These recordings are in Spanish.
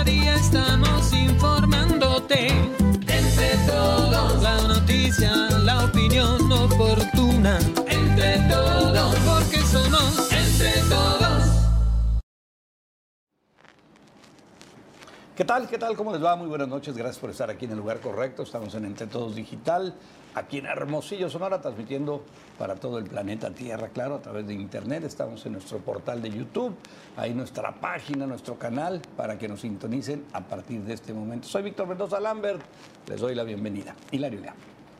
Cada día estamos informándote. ¿Qué tal? ¿Qué tal? ¿Cómo les va? Muy buenas noches. Gracias por estar aquí en el lugar correcto. Estamos en Entre Todos Digital, aquí en Hermosillo, Sonora, transmitiendo para todo el planeta Tierra, claro, a través de Internet. Estamos en nuestro portal de YouTube, ahí nuestra página, nuestro canal, para que nos sintonicen a partir de este momento. Soy Víctor Mendoza Lambert. Les doy la bienvenida. Hilario León.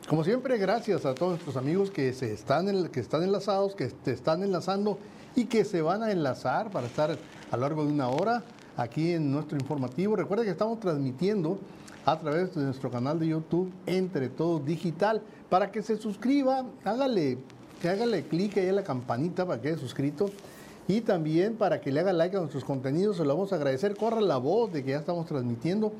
Como siempre, gracias a todos nuestros amigos que, se están, que están enlazados, que te están enlazando y que se van a enlazar para estar a lo largo de una hora aquí en nuestro informativo. Recuerda que estamos transmitiendo a través de nuestro canal de YouTube Entre Todos Digital. Para que se suscriba, hágale, hágale clic ahí en la campanita para que quede suscrito. Y también para que le haga like a nuestros contenidos, se lo vamos a agradecer. Corra la voz de que ya estamos transmitiendo.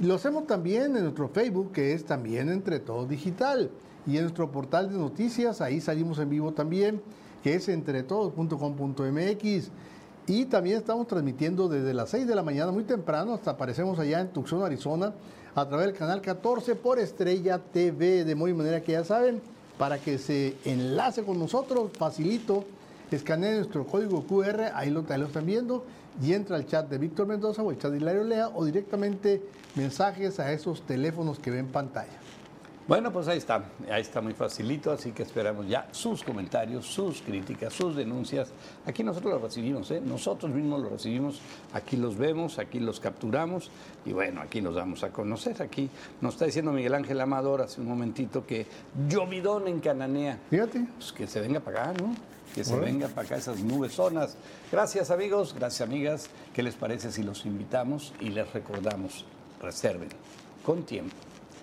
Lo hacemos también en nuestro Facebook, que es también Entre Todos Digital. Y en nuestro portal de noticias, ahí salimos en vivo también, que es entretodos.com.mx. Y también estamos transmitiendo desde las 6 de la mañana, muy temprano, hasta aparecemos allá en Tucson, Arizona, a través del canal 14 por Estrella TV. De muy manera que ya saben, para que se enlace con nosotros, facilito, escaneen nuestro código QR, ahí lo, están viendo, y entra al chat de Víctor Mendoza o el chat de Hilario Lea, o directamente mensajes a esos teléfonos que ven en pantalla. Bueno, pues ahí está, ahí está muy facilito, así que esperamos ya sus comentarios, sus críticas, sus denuncias. Aquí nosotros los recibimos, ¿eh? nosotros mismos los recibimos, aquí los vemos, aquí los capturamos y bueno, aquí nos damos a conocer. Aquí nos está diciendo Miguel Ángel Amador hace un momentito que llovidón en Cananea. Fíjate. Pues que se venga para acá, ¿no? Que se venga para acá esas nubes zonas. Gracias amigos, gracias amigas. ¿Qué les parece si los invitamos y les recordamos? Reserven con tiempo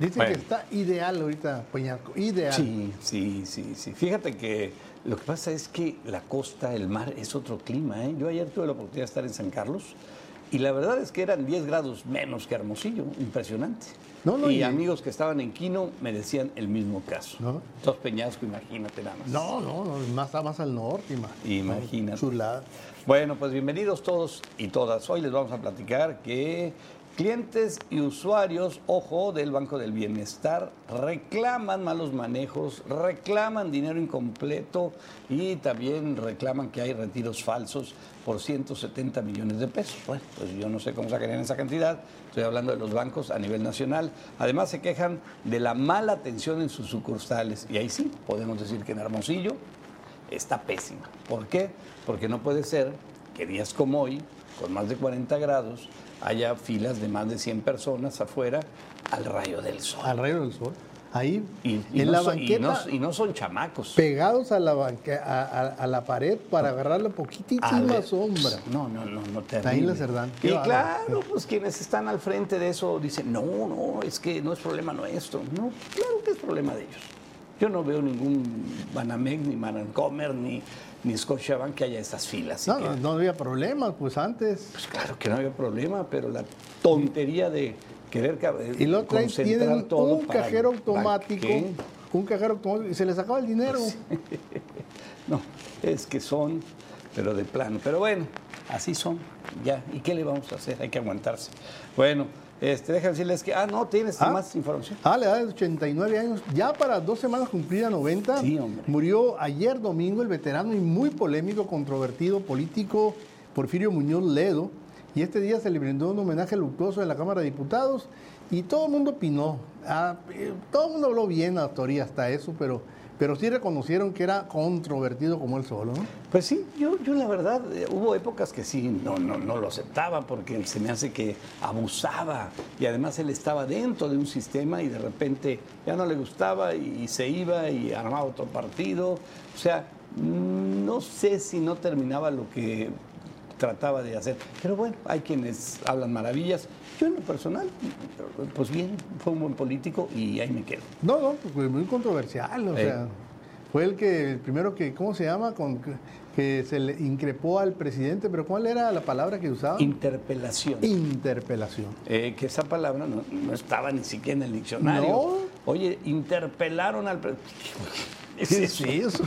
Dicen Bueno. que está ideal ahorita, Peñasco, ideal. Sí, sí, sí, sí. Fíjate que lo que pasa es que la costa, el mar, es otro clima. ¿eh? Yo ayer tuve la oportunidad de estar en San Carlos y la verdad es que eran 10 grados menos que Hermosillo. Impresionante. No, no, y, amigos que estaban en Quino me decían el mismo caso. ¿No? Dos Peñasco, imagínate nada más. No, no, no, más, está más al norte, ima- Imagínate. Chulada. Bueno, pues bienvenidos todos y todas. Hoy les vamos a platicar que clientes y usuarios, ojo, del Banco del Bienestar reclaman malos manejos, reclaman dinero incompleto y también reclaman que hay retiros falsos por 170 millones de pesos. Bueno, pues yo no sé cómo sacarían esa cantidad. Estoy hablando de los bancos a nivel nacional. Además se quejan de la mala atención en sus sucursales. Y ahí sí, podemos decir que en Hermosillo está pésima. ¿Por qué? Porque no puede ser que días como hoy, con más de 40 grados, haya filas de más de 100 personas afuera al rayo del sol. Al rayo del sol. Ahí, Y, y en no la son, y banqueta, no- y no son chamacos. pegados a la, banque- a, a- a la pared para agarrar la poquitísima sombra. No, no, no, no terrible. Ahí la Cerdán. Y claro, pues quienes están al frente de eso dicen, no, no, es que no es problema nuestro. No, claro que es problema de ellos. Yo no veo ningún Banamex, ni Manancomer, ni, ni Scotiabank que haya estas filas. No, que- no, no había problemas, pues antes. Pues claro que no había problema, pero la tontería de querer ca- Y lo concentrar tienen todo un para- cajero ¿para automático, qué? un cajero automático, y se les acaba el dinero. No, es que son, pero de plano. Pero bueno, así son, ya. ¿Y qué le vamos a hacer? Hay que aguantarse. Bueno, este, déjame decirles que, ah, no, tienes Ah. más información. Ah, le da de 89 años. Ya para dos semanas cumplida 90. Sí, hombre. Murió ayer domingo el veterano y muy polémico, controvertido político Porfirio Muñoz Ledo. Y este día se le brindó un homenaje luctuoso en la Cámara de Diputados. Y todo el mundo opinó. Ah, eh, todo el mundo habló bien a teoría hasta eso, pero, pero sí reconocieron que era controvertido como él solo. ¿no? Pues sí, yo, yo la verdad, eh, hubo épocas que sí, no, no, no lo aceptaba porque se me hace que abusaba y además él estaba dentro de un sistema y de repente ya no le gustaba y, y se iba y armaba otro partido. O sea, mm, no sé si no terminaba lo que trataba de hacer. Pero bueno, hay quienes hablan maravillas. Yo en lo personal, pues bien, fue un buen político y ahí me quedo. No, no, pues fue muy controversial, o Eh. sea, fue el que, el primero que, ¿cómo se llama? Con, que se le increpó al presidente, pero ¿cuál era la palabra que usaba? Interpelación. Interpelación. Eh, que esa palabra no, no estaba ni siquiera en el diccionario. No. Oye, interpelaron al presidente. ¿Qué es eso?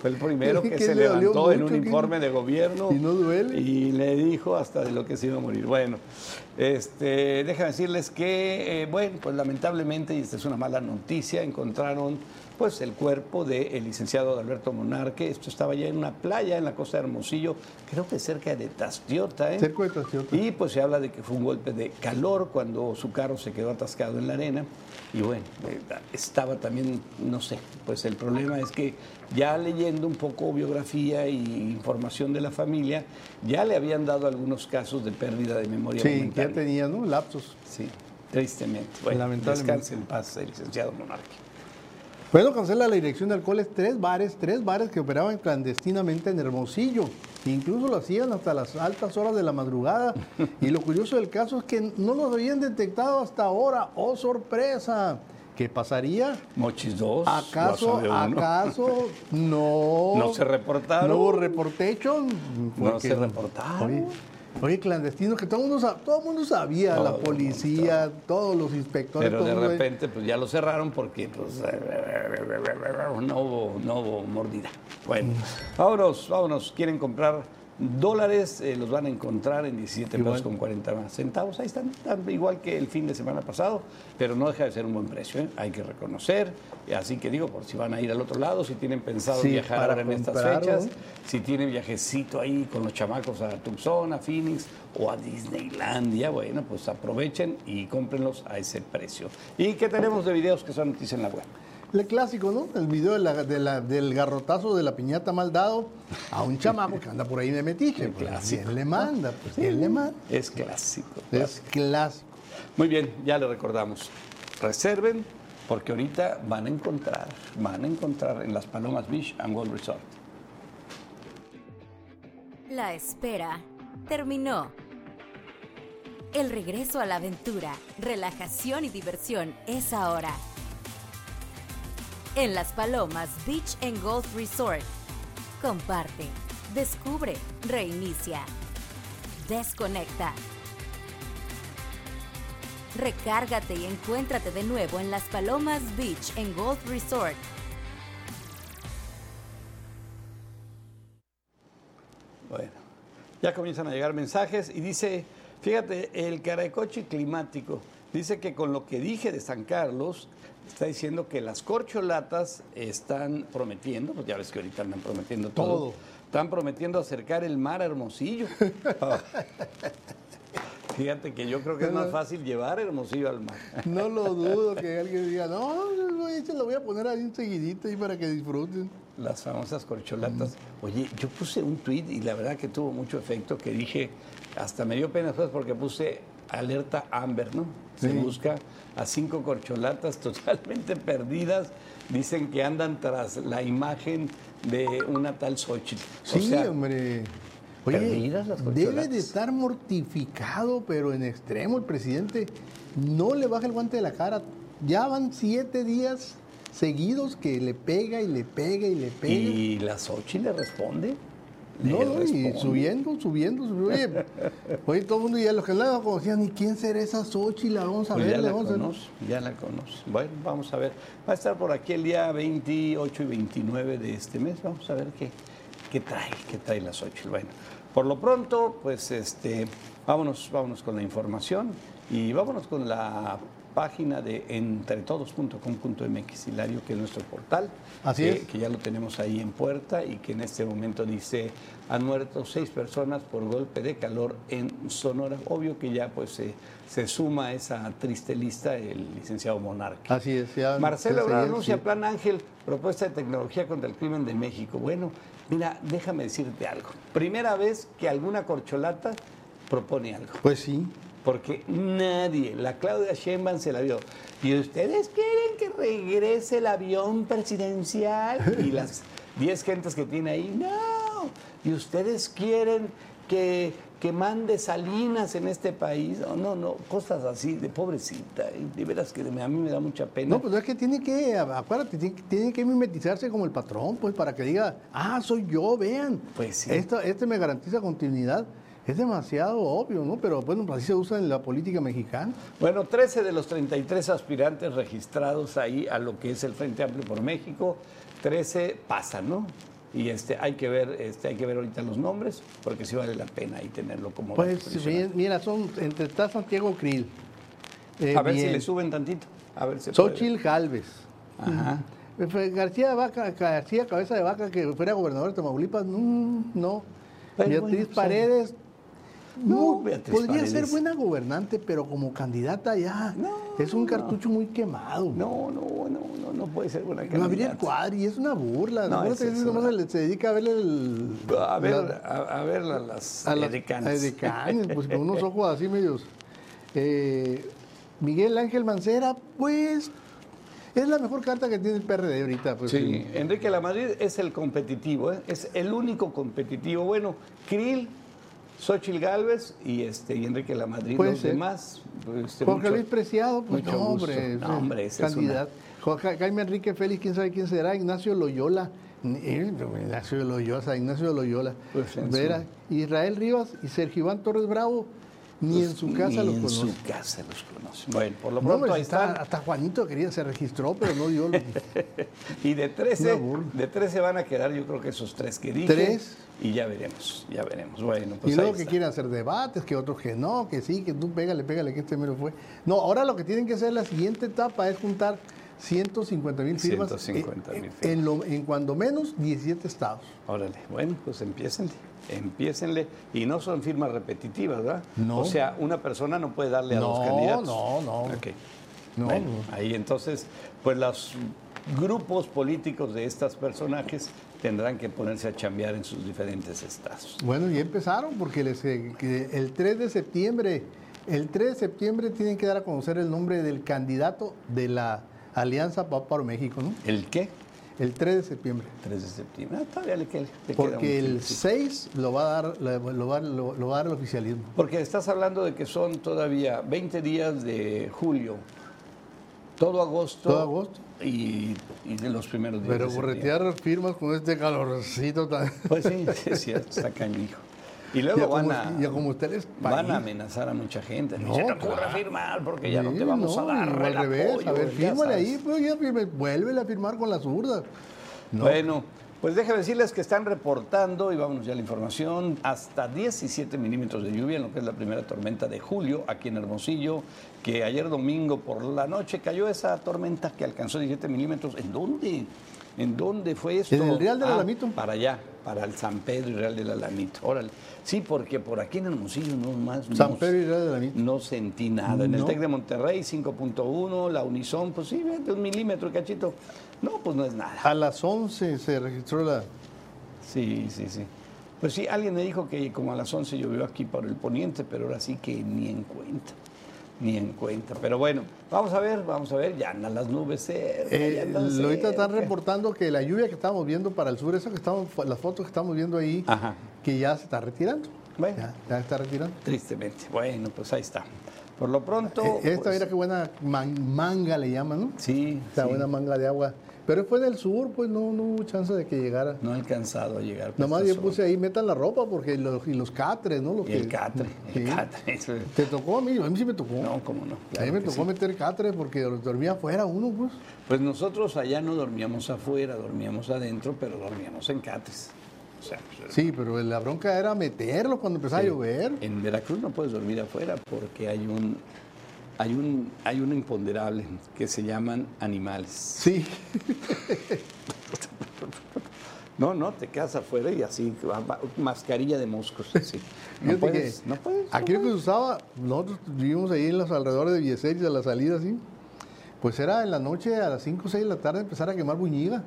Fue el primero que ¿Qué se levantó en un informe de gobierno. ¿Y no duele? Y le dijo hasta de lo que se iba a morir. Bueno, este, déjame decirles que, eh, bueno, pues lamentablemente, y esta es una mala noticia, encontraron pues el cuerpo del licenciado Alberto Monarque. Esto estaba ya en una playa en la costa de Hermosillo, creo que cerca de Tastiota. ¿eh? Cerca de Tastiota. Y pues se habla de que fue un golpe de calor cuando su carro se quedó atascado en la arena. Y bueno, eh, estaba también, no sé, pues el problema es que ya leyendo un poco biografía y información de la familia, ya le habían dado algunos casos de pérdida de memoria Sí, ya tenía, ¿no? Lapsos. Sí, tristemente. Bueno, Lamentablemente. descanse en paz el licenciado Monarque. Bueno, cancela la dirección de alcoholes tres bares, tres bares que operaban clandestinamente en Hermosillo. Incluso lo hacían hasta las altas horas de la madrugada. Y lo curioso del caso es que no los habían detectado hasta ahora. ¡Oh, sorpresa! ¿Qué pasaría? Mochis 2. ¿Acaso, acaso no? No se reportaron. ¿No hubo reportation? No se reportaron. Oye, oye, clandestinos que todo el mundo, sa- todo mundo sabía, la Todo, policía, todos los inspectores. Pero de repente pues ya lo cerraron porque pues no hubo, no hubo mordida. Bueno, vámonos, vámonos. ¿Quieren comprar dólares? Eh, los van a encontrar en 17 pesos Igual. con 40 centavos. Ahí están, están igual que el fin de semana pasado, pero no deja de ser un buen precio. ¿eh? Hay que reconocer. Así que digo, por si van a ir al otro lado, si tienen pensado Sí, viajar ahora en estas fechas, si tienen viajecito ahí con los chamacos a Tucson, a Phoenix o a Disneylandia, bueno, pues aprovechen y cómprenlos a ese precio. ¿Y qué tenemos de videos que son noticias en la web? El clásico, ¿no? El video de la- de la- del garrotazo de la piñata mal dado a un chamaco que anda por ahí de metiche. Pues, clásico. ¿Quién le manda? Pues, ¿quién le manda? Es clásico. Es clásico. Muy bien, ya le recordamos. Reserven porque ahorita van a encontrar, van a encontrar en las Palomas Beach and World Resort. La espera terminó. El regreso a la aventura, relajación y diversión es ahora. En Las Palomas Beach Golf Resort. Comparte, descubre, reinicia, desconecta. Recárgate y encuéntrate de nuevo en Las Palomas Beach Golf Resort. Bueno, ya comienzan a llegar mensajes y dice, fíjate, el caracoche climático dice que con lo que dije de San Carlos, está diciendo que las corcholatas están prometiendo, pues ya ves que ahorita andan prometiendo todo, Todo. están prometiendo acercar el mar a Hermosillo. Fíjate que yo creo que es más fácil llevar Hermosillo al mar. No lo dudo que alguien diga, no, se lo voy a poner ahí enseguidito ahí para que disfruten. Las famosas corcholatas. Oye, yo puse un tweet y la verdad que tuvo mucho efecto que dije, hasta me dio pena después porque puse alerta Amber, ¿no? Se busca a cinco corcholatas totalmente perdidas. Dicen que andan tras la imagen de una tal Xochitl. O Sí, sea, hombre. Oye, perdidas las debe de estar mortificado, pero en extremo. El presidente no le baja el guante de la cara. Ya van siete días seguidos que le pega y le pega y le pega. Y la Xochitl le responde. No, no, y subiendo, subiendo, subiendo. Oye, oye, todo el mundo ya los que la conocían, ¿y quién será esa Xochitl? La vamos a Pues ver, ya la vamos a ver. conoce, ya la conoce. Bueno, vamos a ver. Va a estar por aquí el día 28 y 29 de este mes. Vamos a ver qué, qué trae, qué trae la Xochitl. Bueno, por lo pronto, pues este, vámonos, vámonos con la información y vámonos con la página de entretodos.com.mx, Hilario, que es nuestro portal. Así que, es. que ya lo tenemos ahí en puerta y que en este momento dice han muerto seis personas por golpe de calor en Sonora. Obvio que ya pues se, se suma a esa triste lista el licenciado Monarca. Así es, ya. Marcelo sí, Ebrard sí. anuncia Plan Ángel, propuesta de tecnología contra el crimen de México. Bueno, mira, déjame decirte algo. Primera vez que alguna corcholata propone algo. Pues sí. Porque nadie, la Claudia Sheinbaum se la vio. ¿Y ustedes quieren que regrese el avión presidencial? Y las 10 gentes que tiene ahí, no. Y ustedes quieren que, que mande Salinas en este país. No, no, no, cosas así de pobrecita. De veras que a mí me da mucha pena. No, pues es que tiene que, acuérdate, tiene, tiene que mimetizarse como el patrón, pues para que diga, ah, soy yo, vean. Pues sí. Esto, este me garantiza continuidad. Es demasiado obvio, ¿no? Pero bueno, así se usa en la política mexicana. Bueno, 13 de los 33 aspirantes registrados ahí a lo que es el Frente Amplio por México, 13 pasan, ¿no? Y este, hay que ver, este, hay que ver ahorita los nombres, porque sí vale la pena ahí tenerlo como Pues mira, son entre está Santiago Krill. eh, A ver si le suben tantito. A ver si. Xochitl Galvez. Ajá. Eh, fue García, Vaca, García Cabeza de Vaca, que fuera gobernador de Tamaulipas, no, no. Pero Beatriz bueno, pues, Paredes, No, podría ser buena gobernante, pero como candidata ya No, es un no. cartucho muy quemado. No, no, no, no, no puede ser buena Gabriel candidata. Cuadri es una burla. No, que es una- se, dedica a verle el, A ver, la- a, a ver a las a las edecanes. edecanes, pues con unos ojos así medios. Eh, Miguel Ángel Mancera, pues es la mejor carta que tiene el PRD ahorita. Pues, Sí, Enrique Lamadrid es el competitivo, ¿eh? es el único competitivo. Bueno, Krill, Xochitl Galvez y, este, y Enrique Lamadrid. Los ser. demás, este, Jorge mucho- Luis Preciado, pues no, hombre, No, hombre, ese es candidato. Jorge- Jaime Enrique Félix, quién sabe quién será, Ignacio Loyola. Eh, Ignacio Loyola, Ignacio Loyola. Pues Vera, Israel Rivas y Sergio Iván Torres Bravo, ni en su casa Ni los en conoce. su casa los conoce. Bueno, por lo No, pronto hombre, ahí está- están. hasta Juanito quería, se registró, pero no dio. los- Y de 13, Una burla. de 13 van a quedar yo creo que esos tres que dije. Tres. Y ya veremos, ya veremos. Bueno, pues y luego ahí que está. quieren hacer debates, que otros que no, que sí, que tú pégale, pégale, que este mero fue. No, ahora lo que tienen que hacer la siguiente etapa es juntar 150 mil firmas. 150,000 eh, firmas. En, lo- en cuando menos 17 estados. Órale, bueno, pues empiécenle, empiécenle. Y no son firmas repetitivas, ¿verdad? No. O sea, una persona no puede darle a dos No, candidatos. no, no. Ok. No, Bueno, no. ahí entonces, pues los grupos políticos de estos personajes tendrán que ponerse a chambear en sus diferentes estados. Bueno, ya empezaron porque les, eh, el 3 de septiembre, el 3 de septiembre tienen que dar a conocer el nombre del candidato de la Alianza para México, ¿no? ¿El qué? El 3 de septiembre. 3 de septiembre. Ah, todavía le, queda- le Porque el tiempito. 6 lo va a dar, lo, va, lo- lo va a dar el oficialismo. Porque estás hablando de que son todavía 20 días de julio, todo agosto. Todo agosto. Y, y de los primeros días. Pero de corretear firmas con este calorcito tan... Pues sí, sí, es cierto, está canijo. Y Ya luego como, van a, ya como ustedes van país. a amenazar a mucha gente. No, No, no te claro. firmar porque ya no te vamos a no, dar o el al revés. apoyo, a ver, fírmale ahí, pues ya firme, vuélvele a firmar con la zurda. No. Bueno, pues déjame decirles que están reportando, y vámonos ya a la información, hasta 17 milímetros de lluvia en lo que es la primera tormenta de julio aquí en Hermosillo, que ayer domingo por la noche cayó esa tormenta que alcanzó 17 milímetros. ¿En dónde? ¿En dónde fue esto? En el Real del Ah, Alamito. Para allá, para el San Pedro y Real del Alamito. Órale. Sí, porque por aquí en Hermosillo no más. San no- Pedro y Real del Alamito. No sentí nada. En el. TEC de Monterrey, 5.1, la Unison, pues sí, un milímetro, cachito. No, pues no es nada. A las 11 se registró la... Sí, sí, sí. Pues sí, alguien me dijo que como a las 11 llovió aquí por el poniente, pero ahora sí que ni en cuenta, ni en cuenta. Pero bueno, vamos a ver, vamos a ver, ya andan las nubes cerca, ya Eh, andan ahorita están reportando que la lluvia que estamos viendo para el sur, eso que estamos, las fotos que estamos viendo ahí, Ajá. que ya se está retirando. Bueno. Ya, ya está retirando. Tristemente. Bueno, pues ahí está. Por lo pronto... Eh, Esta pues, mira qué buena man- manga le llaman, ¿no? Sí, Esta sí, buena manga de agua. Pero fue del sur, pues no, no hubo chance de que llegara. no ha alcanzado a llegar. por Nomás yo puse ahí, metan la ropa, porque los, y los catres, ¿no? Los Y el catre, el catre. eso- ¿Te tocó a mí? A mí sí me tocó. No, cómo no. a claro mí me tocó sí. meter catres porque dormía afuera uno, pues. Pues nosotros allá no dormíamos afuera, dormíamos adentro, pero dormíamos en catres. O sea, pues, Sí, pero la bronca era meterlo cuando empezaba Sí. a llover. En Veracruz no puedes dormir afuera porque hay un hay un hay un imponderable que se llaman animales. Sí. No, no, te quedas afuera y así mascarilla de moscos así. No puedes, que no puedes. Aquí no lo que se usaba, nosotros vivimos ahí en los alrededores de Vieseris, a la salida así, pues era en la noche a las 5 o 6 de la tarde empezar a quemar buñiga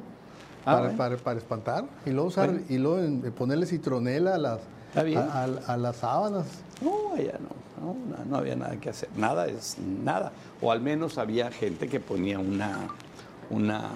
Ah, para, para- para espantar y luego, usar, Bueno. y luego ponerle citronela a las, a las sábanas. No, allá no, no, había nada que hacer. Nada es nada. O al menos había gente que ponía una, una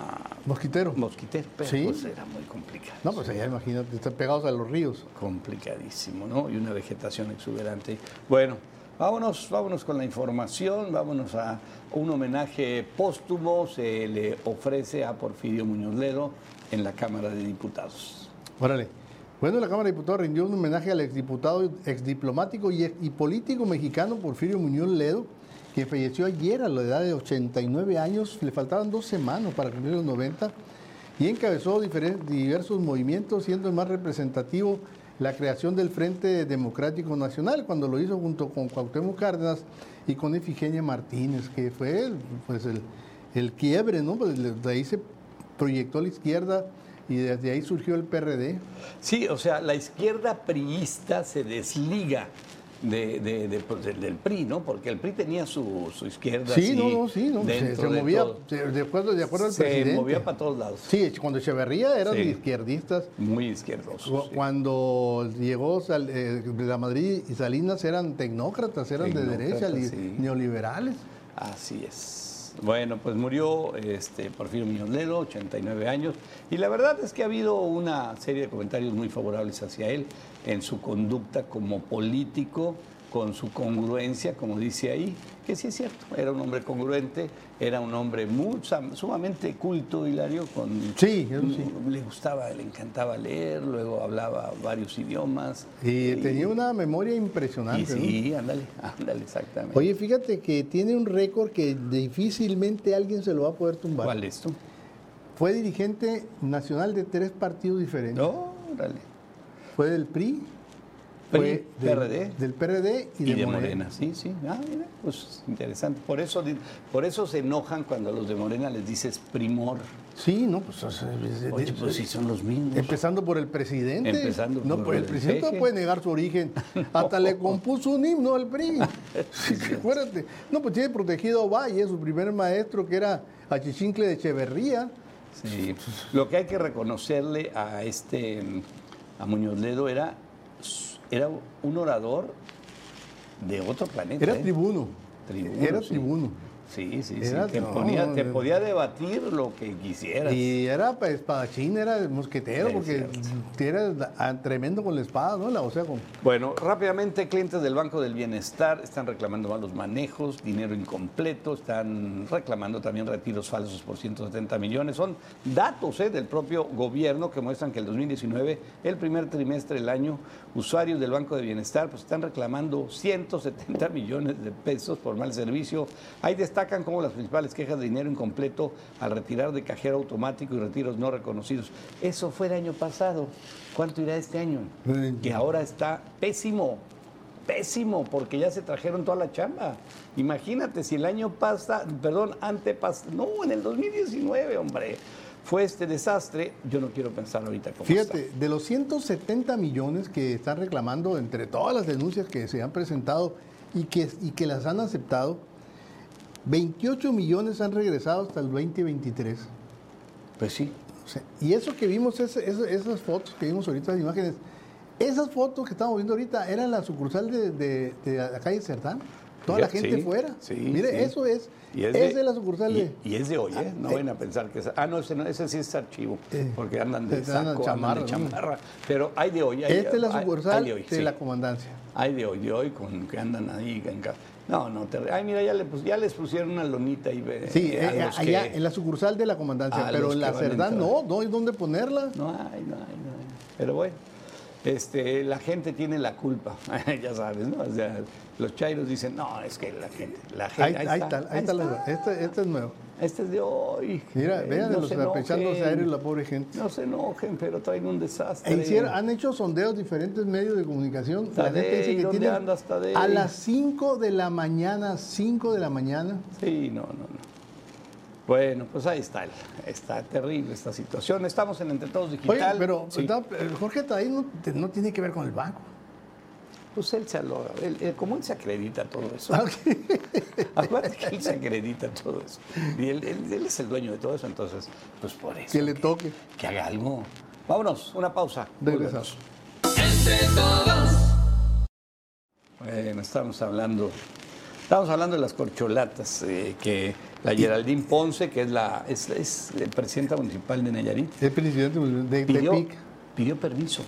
Mosquitero. mosquitero, pero Sí. pues era muy complicado. No, pues allá imagínate, están pegados a los ríos. complicadísimo, ¿no? Y una vegetación exuberante. Bueno, vámonos, vámonos con la información, vámonos a un homenaje póstumo, se le ofrece a Porfirio Muñoz Ledo en la Cámara de Diputados. Órale. Bueno, la Cámara de Diputados rindió un homenaje al exdiputado, exdiplomático y, y político mexicano Porfirio Muñoz Ledo, que falleció ayer a la edad de 89 años. Le faltaban dos semanas para cumplir los 90 y encabezó diversos movimientos, siendo el más representativo la creación del Frente Democrático Nacional, cuando lo hizo junto con Cuauhtémoc Cárdenas y con Efigenia Martínez, que fue pues el quiebre, ¿no? Pues de ahí se proyectó a la izquierda y desde ahí surgió el PRD. Sí, o sea, la izquierda priista se desliga de, de- de, pues, del, del PRI, ¿no? Porque el PRI tenía su, su izquierda. Sí, así, no, no, sí, no. Se, se movía se- de acuerdo, de acuerdo al Se presidente. movía para todos lados. Sí, cuando Echeverría eran Sí. izquierdistas. Muy izquierdoso. Cu- sí. Cuando llegó Sal- eh, la Madrid y Salinas eran tecnócratas, eran de derecha, sí. neoliberales. Así es. Bueno, pues murió este, Porfirio Muñoz Ledo, 89 años, y la verdad es que ha habido una serie de comentarios muy favorables hacia él en su conducta como político, con su congruencia, como dice ahí, que sí es cierto, era un hombre congruente, era un hombre muy, sumamente culto, Hilario, con, Sí, le gustaba, le encantaba leer, luego hablaba varios idiomas. Y tenía una memoria y impresionante. ¿no? sí, ándale, ándale, exactamente. Oye, fíjate que tiene un récord que difícilmente alguien se lo va a poder tumbar. ¿Cuál es tú? Fue dirigente nacional de tres partidos diferentes. Órale. Fue del PRI, PRI, del PRD. del PRD y, Y de, de Morena. Morena, sí, sí. Ah, mira, pues interesante. Por eso, por eso se enojan cuando a los de Morena les dices primor. Sí, no, pues, Oye, es- pues sí son los mismos. Empezando por el presidente. Empezando no, por pues el el presidente no puede negar su origen. Hasta le compuso un himno al PRI. Sí, acuérdate. No, pues tiene protegido a Valle, su primer maestro, que era Achichincle de Echeverría. Sí. Lo que hay que reconocerle a este, a Muñoz Ledo era, era un orador de otro planeta. Era ¿eh? tribuno. Tribuno, Era sí. tribuno. Sí, sí, Era- sí. Te, no, ponía- te podía debatir lo que quisieras. Y era espadachín, era mosquetero, porque era ah, tremendo con la espada, ¿no? La- O sea, con, Bueno, rápidamente, clientes del Banco del Bienestar están reclamando malos manejos, dinero incompleto, están reclamando también retiros falsos por 170 millones. Son datos ¿eh? del propio gobierno que muestran que el 2019, el primer trimestre del año, usuarios del Banco de Bienestar pues, están reclamando 170 millones de pesos por mal servicio. Ahí destacan como las principales quejas de dinero incompleto al retirar de cajero automático y retiros no reconocidos. Eso fue el año pasado. ¿Cuánto irá este año? Que ahora está pésimo, pésimo, porque ya se trajeron toda la chamba. Imagínate si el año pasa, perdón, antepas, no, en el 2019, hombre, fue este desastre. Yo no quiero pensar ahorita cómo Fíjate, de los 170 millones que están reclamando entre todas las denuncias que se han presentado y que, y que las han aceptado, 28 millones han regresado hasta el 2023. está. Pues sí. O sea, y eso que vimos, ese- esas fotos que vimos ahorita, las imágenes, esas fotos que estamos viendo ahorita eran la sucursal de, de- de la calle Cerdán. Toda la gente sí, fuera. sí, Mire, sí. eso es. Y es, de, la sucursal y, de. y es de hoy, ¿eh? No eh. vayan a pensar que es. Ah, no, ese, no, ese sí es archivo, porque andan de saco, chamarra, andan de chamarra. Pero hay de hoy. Hay, Esta es la sucursal hay de hoy, de la comandancia. Hay de hoy, de hoy, con que andan ahí. En ca- no, no, te- ay, mira, ya, le, pus- ya les pusieron una lonita ahí. ve, Sí, eh, eh, allá que- en la sucursal de la comandancia, a pero en la Cerdán no, no hay dónde ponerla. No hay, no hay, no hay. Pero bueno, este, la gente tiene la culpa, ya sabes, ¿no? O sea, los chairos dicen, no, es que la gente, la gente. Ahí, ahí está, ahí está. la- Este, este es nuevo. Este es de hoy. Mira, vean no los enojen. aéreos la pobre gente. No se enojen, pero traen un desastre. E hicieron- han hecho sondeos diferentes medios de comunicación. La gente dice que ¿dónde tienen andas, a las 5 de la mañana, 5 de la mañana. Sí, no, no, no. Bueno, pues ahí está, está terrible esta situación. Estamos en Entre Todos Oye, Digital. pero Sí. Jorge Tadei no tiene que ver con el banco. Pues él se lo, él- él- como él se acredita todo eso. Ah, ok. Acuérdate que él se acredita todo eso. Y él, es el dueño de todo eso, entonces, pues por eso. Que le toque. Que haga algo. Vámonos, una pausa. Regresamos. Entre todos. Bueno, estamos hablando Estamos hablando de las corcholatas, eh, que la Geraldine Ponce, que es la es, es la presidenta municipal de Nayarit, El presidente de pidió, pidió permiso.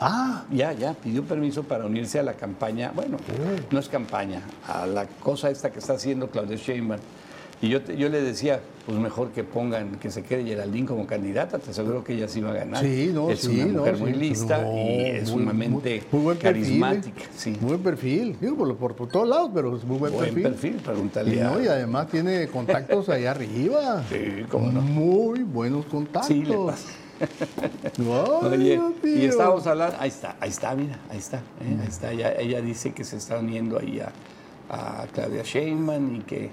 Ah, Ya, ya, pidió permiso para unirse a la campaña, bueno, no es campaña, a la cosa esta que está haciendo Claudia Sheinbaum. Y yo, te- yo le decía, pues mejor que pongan, que se quede Geraldine como candidata, te aseguro que ella sí va a ganar. sí, no, es sí, una no, mujer sí. muy lista No, y es muy- sumamente muy- muy buen perfil, ¿eh? carismática. Sí. Muy buen perfil, digo, por, por- por todos lados, pero es muy buen, Buen perfil. perfil, pregúntale Y, a- no, y además tiene contactos allá arriba. Sí, cómo no. Muy buenos contactos. Sí, le pasa. Oye, y estábamos hablando, ahí está, ahí está, mira, ahí está, ¿eh? ahí está, ella, ella dice que se está uniendo ahí a, a Claudia Sheinbaum y que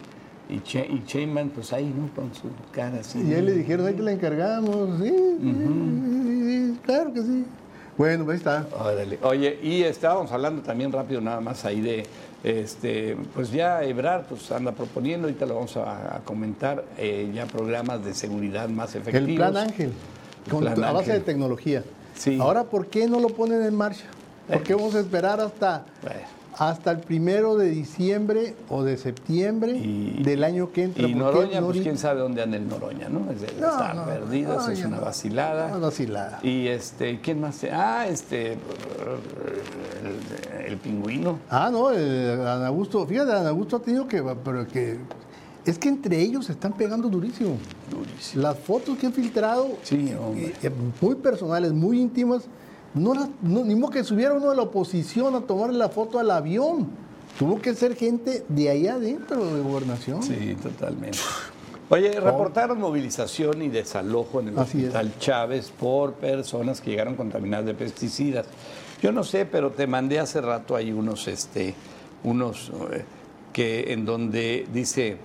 y, Che- y Sheinbaum pues ahí, ¿no? Con su cara así. Y ahí le dijeron, ahí te la encargamos. Sí, sí, sí, sí, claro que sí. Bueno, ahí está. Órale. Oye, y estábamos hablando también rápido nada más ahí de, este, pues ya Ebrar pues anda proponiendo, ahorita lo vamos a, a comentar, eh, ya programas de seguridad más efectivos. El plan Ángel, con, a base Ángel. de tecnología. Sí. Ahora, ¿por qué no lo ponen en marcha? ¿Por qué vamos a esperar hasta, hasta el primero de diciembre o de septiembre Y- del año que entra? Y ¿Por qué Noroña, no pues quién sabe dónde anda el Noroña, ¿no? Es No, está no, perdido, no, eso es una vacilada. Una vacilada. Y este, ¿quién más? Ah, este, el, el pingüino. Ah, no, el Adán Augusto, fíjate, Adán Augusto ha tenido que, pero que, es que entre ellos se están pegando durísimo. Durísimo. Las fotos que han filtrado, Sí, hombre. eh, eh, muy personales, muy íntimas, no las, no, ni modo que subiera uno de la oposición a tomarle la foto al avión. Tuvo que ser gente de allá adentro de gobernación. Sí, totalmente. Oye, reportaron movilización y desalojo en el Así es. hospital Chávez por personas que llegaron contaminadas de pesticidas. Yo no sé, pero te mandé hace rato ahí unos, este, unos eh, que en donde dice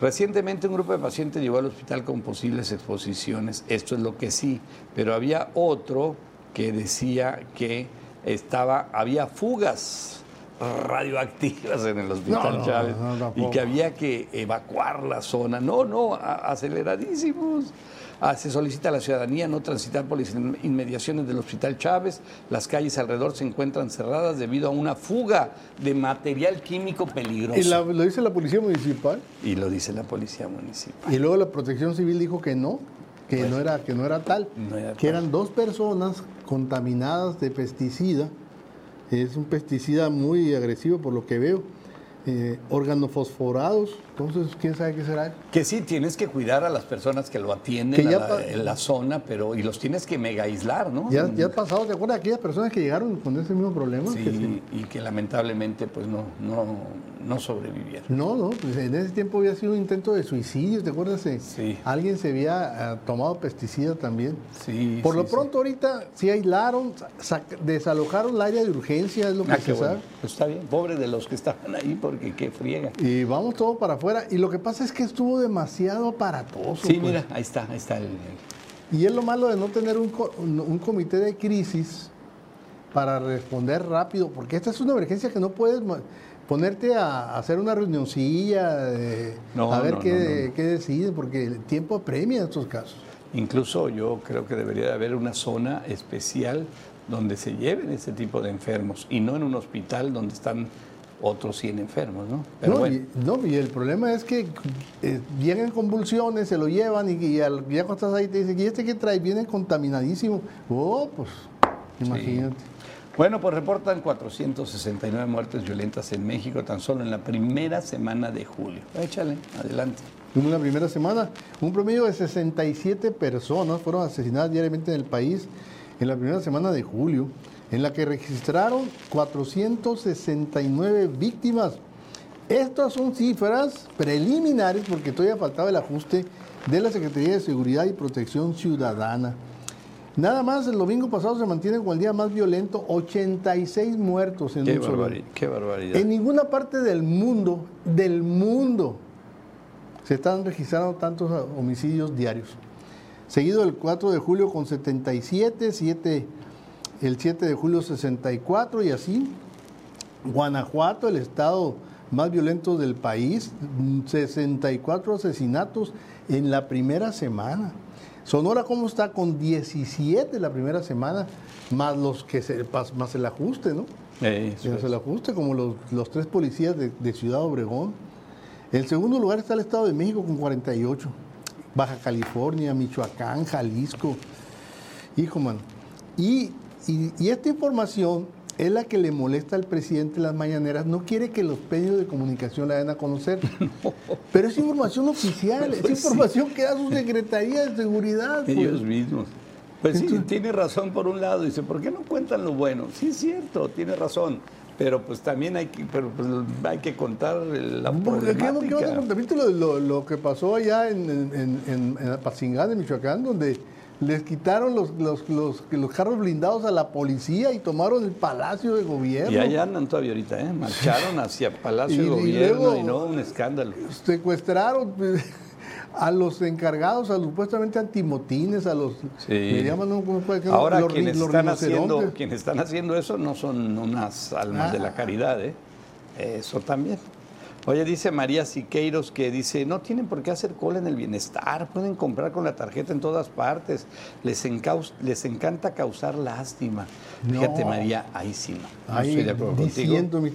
recientemente un grupo de pacientes llegó al hospital con posibles exposiciones. Esto es lo que sí, pero había otro que decía que estaba, había fugas radioactivas en el hospital No, Chávez no, y que había que evacuar la zona. No, no, aceleradísimos. Ah, se solicita a la ciudadanía no transitar por las in- inmediaciones del Hospital Chávez. Las calles alrededor se encuentran cerradas debido a una fuga de material químico peligroso. Y la- lo dice la policía municipal. Y lo dice la policía municipal. Y luego la protección civil dijo que no, que no era, que no era tal, Pues, No era que eran dos personas contaminadas de pesticida. Es un pesticida muy agresivo por lo que veo. Eh, organofosforados, entonces quién sabe qué será. Que sí, tienes que cuidar a las personas que lo atienden Que a ya la- pa- en la zona, pero y los tienes que mega aislar, ¿no? Ya, ya ha pasado, ¿te acuerdas de aquellas personas que llegaron con ese mismo problema? Sí, Que y que lamentablemente pues no, no, no sobrevivieron. No, no, pues en ese tiempo había sido un intento de suicidio, ¿te acuerdas? Eh, Sí. Alguien se había eh, tomado pesticida también. Sí, Por sí, lo sí. pronto ahorita sí aislaron, sa- desalojaron el área de urgencia, es lo que Ah, se qué bueno. sabe. Pues está bien, pobre de los que estaban ahí porque qué friega. Y vamos todo para afuera. Y lo que pasa es que estuvo demasiado aparatoso. Sí, pues. mira, ahí está, ahí está el, el- Y es lo malo de no tener un, un- comité de crisis para responder rápido, porque esta es una emergencia que no puedes ponerte a hacer una reunioncilla, de- No, a ver no, qué, no, no. qué deciden, porque el tiempo apremia en estos casos. Incluso yo creo que debería de haber una zona especial donde se lleven ese tipo de enfermos y no en un hospital donde están otros 100 enfermos, ¿no? Pero no, bueno, y, no, y el problema es que eh, llegan convulsiones, se lo llevan y, y al- ya cuando estás ahí te dicen, ¿y este qué trae? Viene contaminadísimo. Oh, pues, imagínate. Bueno, pues reportan 469 muertes violentas en México tan solo en la primera semana de julio. Échale, adelante. En una primera semana, un promedio de 67 personas fueron asesinadas diariamente en el país en la primera semana de julio, en la que registraron 469 víctimas. Estas son cifras preliminares porque todavía faltaba el ajuste de la Secretaría de Seguridad y Protección Ciudadana. Nada más, el domingo pasado se mantiene como el día más violento, 86 muertos en Qué, un solo qué barbaridad. en ninguna parte del mundo, del mundo, se están registrando tantos homicidios diarios. Seguido el 4 de julio con 77, 7, el 7 de julio 64 y así. Guanajuato, el estado más violento del país, 64 asesinatos en la primera semana. Sonora, ¿cómo está? Con 17 la primera semana, más los que se, más el ajuste, ¿no? Eh, Más el ajuste, como los, los tres policías de, de Ciudad Obregón. En segundo lugar está el Estado de México con 48. Baja California, Michoacán, Jalisco. Hijo, man. Y, y- y esta información es la que le molesta al presidente en las mañaneras. No quiere que los medios de comunicación la den a conocer. Pero es información oficial, es Pues sí. información que da su Secretaría de Seguridad. pues. Ellos mismos. Pues sí, tiene razón por un lado. Dice, ¿por qué no cuentan lo bueno? Sí, es cierto, tiene razón. Pero pues también hay que, pero, pues, hay que contar la Porque ¿Qué, qué problemática. otro capítulo de lo, lo que pasó allá en, en, en, en Michoacán, donde les quitaron los, los, los, los carros blindados a la policía y tomaron el palacio de gobierno? Y allá andan todavía ahorita, ¿eh? Marcharon hacia Palacio Y- de y Gobierno luego- y no, un escándalo. Secuestraron pues, a los encargados, a los supuestamente antimotines, a los... Sí. Le llaman, ¿no? Ahora Los quienes los están, haciendo, quienes están haciendo eso no son unas almas de la Ah. caridad, ¿eh? Eso también. Oye, dice María Siqueiros que dice, no tienen por qué hacer cola en el bienestar, pueden comprar con la tarjeta en todas partes, les, encaus- les encanta causar lástima. No. Fíjate María, ahí sí no, no Ahí estoy de acuerdo contigo. mi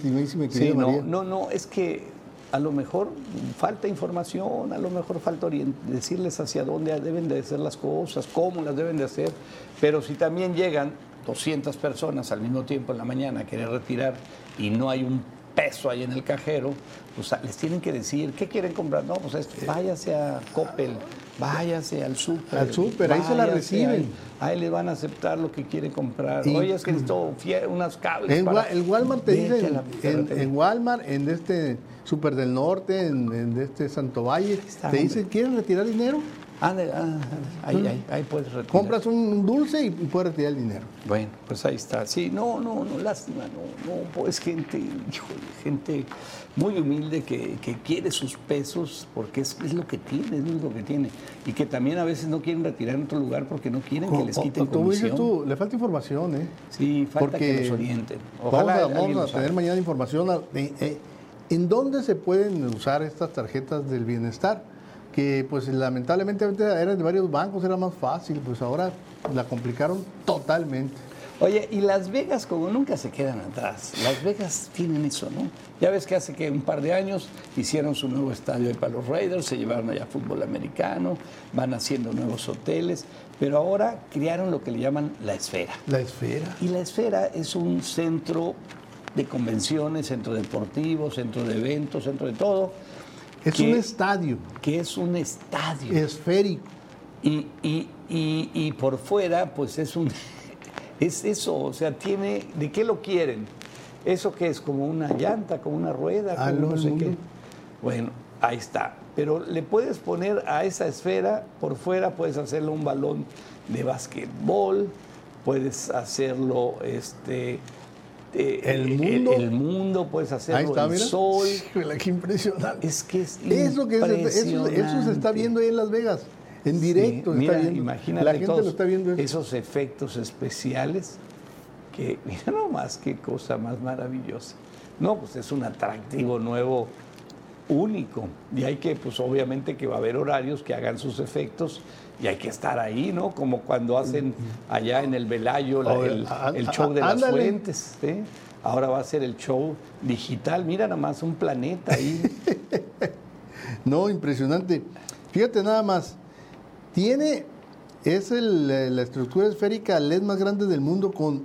Sí, no, María. no, no, es que a lo mejor falta información, a lo mejor falta decirles hacia dónde deben de hacer las cosas, cómo las deben de hacer, pero si también llegan 200 personas al mismo tiempo en la mañana a querer retirar y no hay un peso ahí en el cajero, pues a- les tienen que decir, ¿qué quieren comprar? No, pues es, váyase a Coppel, váyase al súper. Al súper, ahí se la reciben. Ahí, ahí les van a aceptar lo que quieren comprar. Y- Oye, es que necesito fie- unas cables En, para- el Walmart te Vete dice, a la en, en Walmart, en este Super del Norte, en, en este Santo Valle, está, te dicen, ¿quieren retirar dinero? Ándale, ah, ándale, ahí, ahí, ahí puedes retirar. Compras un dulce y puedes retirar el dinero. Bueno, pues ahí está. Sí, no, no, no, lástima, no, no, pues gente, híjole, gente muy humilde que, que quiere sus pesos porque es, es lo que tiene, es lo que tiene. Y que también a veces no quieren retirar en otro lugar porque no quieren que les quiten como dices comisión. tú, le falta información, ¿eh? Sí, falta Porque que los orienten. vamos Ojalá a, vamos a tener mañana información. a- eh, eh, ¿En dónde se pueden usar estas tarjetas del bienestar? Que pues lamentablemente antes eran de varios bancos, era más fácil, pues ahora la complicaron totalmente. Oye, y Las Vegas como nunca se quedan atrás. Las Vegas tienen eso, ¿no? Ya ves que hace que un par de años hicieron su nuevo estadio ahí para los Raiders, se llevaron allá fútbol americano, van haciendo nuevos hoteles, pero ahora crearon lo que le llaman la esfera. La esfera. Y la esfera es un centro de convenciones, centro deportivo, centro de eventos, centro de todo, Es un estadio que es un estadio. esférico. Y, y- y- y por fuera, pues es un. Es eso, o sea, tiene. ¿De qué lo quieren? ¿Eso que es? ¿Como una llanta, como una rueda? Ah, como no, sé qué? Bueno, ahí está. Pero le puedes poner a esa esfera, por fuera puedes hacerlo un balón de básquetbol, puedes hacerlo este. Eh, El eh, mundo. El, mundo, puedes hacerlo Ahí está, el mira. sol. Híjole, qué impresionante. Es que es Eso, que se, eso, eso se está viendo ahí en Las Vegas, en directo. Sí, mira, está viendo. imagínate La gente todos lo está viendo. esos efectos especiales que, mira nomás qué cosa más maravillosa. No, pues es un atractivo nuevo único. Y hay que, pues obviamente que va a haber horarios que hagan sus efectos y hay que estar ahí, ¿no? Como cuando hacen allá en el Velayo la- el, show de las ándale. fuentes. ¿eh? Ahora va a ser el show digital. Mira nomás un planeta ahí. No, impresionante. Fíjate nada más. Tiene, es el, la estructura esférica LED más grande del mundo con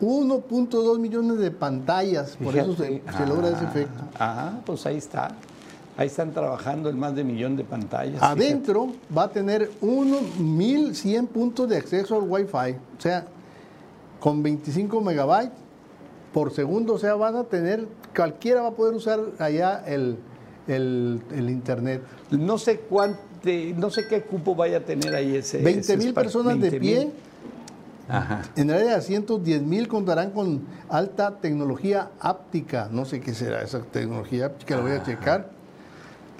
1.2 millones de pantallas. Por eso se logra ese Ah, efecto. Ah, pues ahí está. Ahí están trabajando el más de millón de pantallas. Adentro va a tener 1.100 puntos de acceso al Wi-Fi. O sea, con 25 megabytes por segundo. O sea, van a tener, cualquiera va a poder usar allá el, el- el Internet. No sé cuánto, no sé qué cupo vaya a tener ahí ese. 20 ese mil personas de 20,000. pie. Ajá. En el área de asientos, 10 mil contarán con alta tecnología áptica. No sé qué será esa tecnología áptica, la voy a checar.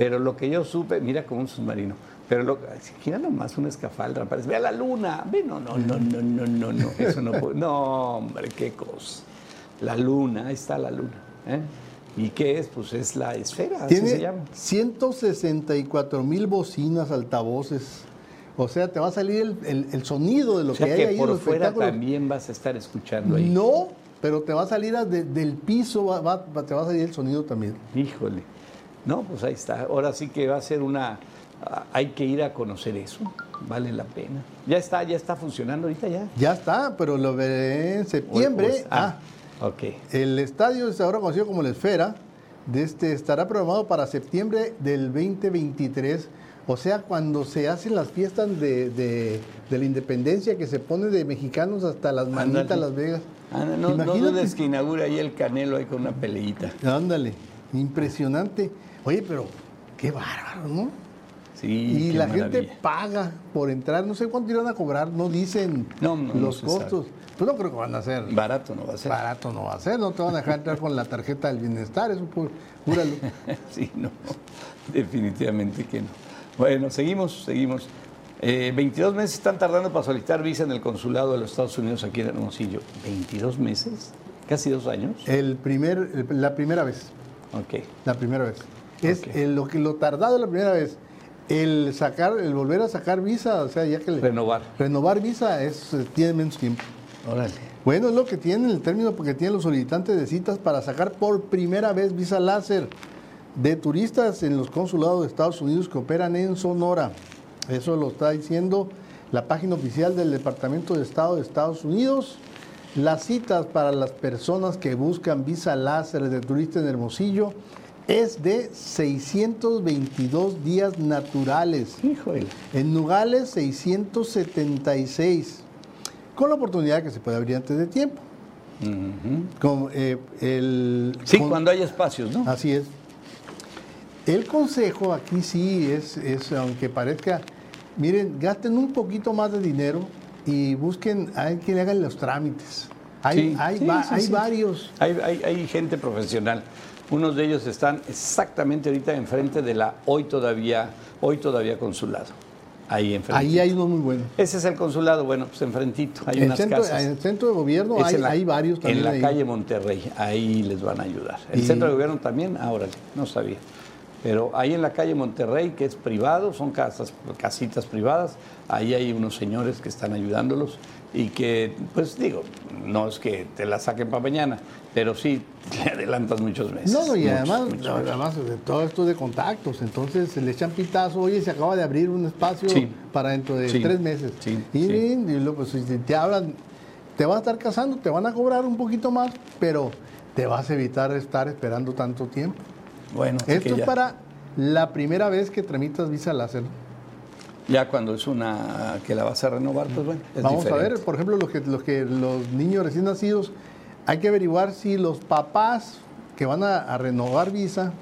Pero lo que yo supe, mira como un submarino. Pero lo, gira nomás una escafaldra, parece, ve a la luna, ve, no, no, no, no, no, no, no, eso no puede, no, hombre, qué cosa. La luna, ahí está la luna. ¿eh? ¿Y qué es? Pues es la esfera, así se Tiene llama. 164 mil bocinas, altavoces. O sea, te va a salir el, el- el sonido de lo O sea que hay que ahí en por los fuera también vas a estar escuchando ahí. No, pero te va a salir a- de- del piso, va- va- va- te va a salir el sonido también. Híjole. No, pues ahí está. Ahora sí que va a ser una... ah, Hay que ir a conocer eso. Vale la pena. Ya está, ya está funcionando ahorita ya. Ya está, pero lo veré en septiembre. O- o- ah, ok. el estadio es ahora conocido como la Esfera. De este, estará programado para septiembre del 2023. O sea, cuando se hacen las fiestas de, de- de la independencia, que se pone de mexicanos hasta las manitas. Las Vegas. Ah, no, no dudes que inaugura ahí el Canelo ahí con una peleita. Ándale, impresionante. Oye, pero qué bárbaro, ¿no? Sí, Y la gente paga por entrar, no sé cuánto irán a cobrar, no dicen No, no, no los costos. Pues no creo que van a ser Barato no va a ser. barato, no va a ser, no te van a dejar entrar con la tarjeta del bienestar, eso pu- júralo. Sí, no, definitivamente que no. Bueno, seguimos, seguimos. Eh, 22 meses están tardando para solicitar visa en el consulado de los Estados Unidos aquí en Hermosillo. ¿22 meses? ¿Casi dos años? El primer, la primera vez, Ok. la primera vez. Es el- lo que lo tardado la primera vez. El sacar, el volver a sacar visa, o sea, ya que le- Renovar. renovar visa es eh, tiene menos tiempo. Órale. Bueno, es lo que tienen el término porque tienen los solicitantes de citas para sacar por primera vez visa láser de turistas en los consulados de Estados Unidos que operan en Sonora. Eso lo está diciendo la página oficial del Departamento de Estado de Estados Unidos. Las citas para las personas que buscan visa láser de turista en Hermosillo es de 622 días naturales. Híjole. En Nogales, 676. Con la oportunidad que se puede abrir antes de tiempo. Con, eh, el, Sí, con- cuando hay espacios, ¿no? Así es. El consejo aquí sí es, es, aunque parezca, miren, gasten un poquito más de dinero y busquen a alguien que le hagan los trámites. Hay, Sí, hay, sí, va- sí, hay varios. Hay, hay- hay gente profesional. Unos de ellos están exactamente ahorita enfrente de la hoy todavía, hoy todavía consulado. Ahí enfrente. Ahí hay uno muy bueno. Ese es el consulado, bueno, pues enfrentito. Hay el, unas centro, casas. en el centro de gobierno hay, en la- hay varios también. En la ahí. calle Monterrey, ahí les van a ayudar. El Y- centro de gobierno también, ahora no sabía. Pero ahí en la calle Monterrey, que es privado, son casas, casitas privadas, ahí hay unos señores que están ayudándolos y que, pues digo, no es que te la saquen para mañana, pero sí le adelantas muchos meses. No, no, y muchos, además, muchos además de todo esto de contactos, entonces se le echan pitazo, oye, se acaba de abrir un espacio Sí. para dentro de Sí. tres meses. Sí, y, luego, pues, si te hablan, te van a estar casando, te van a cobrar un poquito más, pero te vas a evitar estar esperando tanto tiempo. Bueno, Esto es ya, para la primera vez que tramitas visa láser. Ya cuando es una que la vas a renovar, pues bueno, es Vamos a ver, por ejemplo, los que, los que los niños recién nacidos, hay que averiguar si los papás que van a, a renovar visa,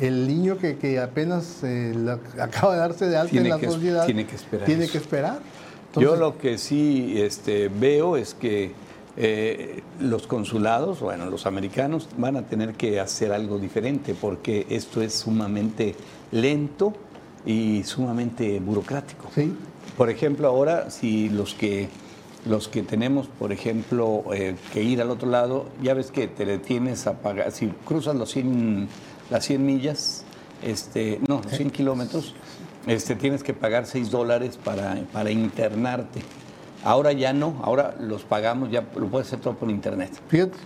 el niño que, que apenas eh, la- acaba de darse de alta Tiene en la que sociedad, tiene que esperar tiene eso. que esperar. Yo lo que sí este, veo es que eh, los consulados, bueno, los americanos van a tener que hacer algo diferente porque esto es sumamente lento y sumamente burocrático. Sí. Por ejemplo, ahora si los que los que tenemos, por ejemplo, eh, que ir al otro lado, ya ves que te detienes a pagar, si cruzas los 100, las 100 millas, este, no, los 100 kilómetros, este, tienes que pagar 6 dólares para, para internarte. Ahora ya no, ahora los pagamos, ya lo puedes hacer todo por internet. fíjate,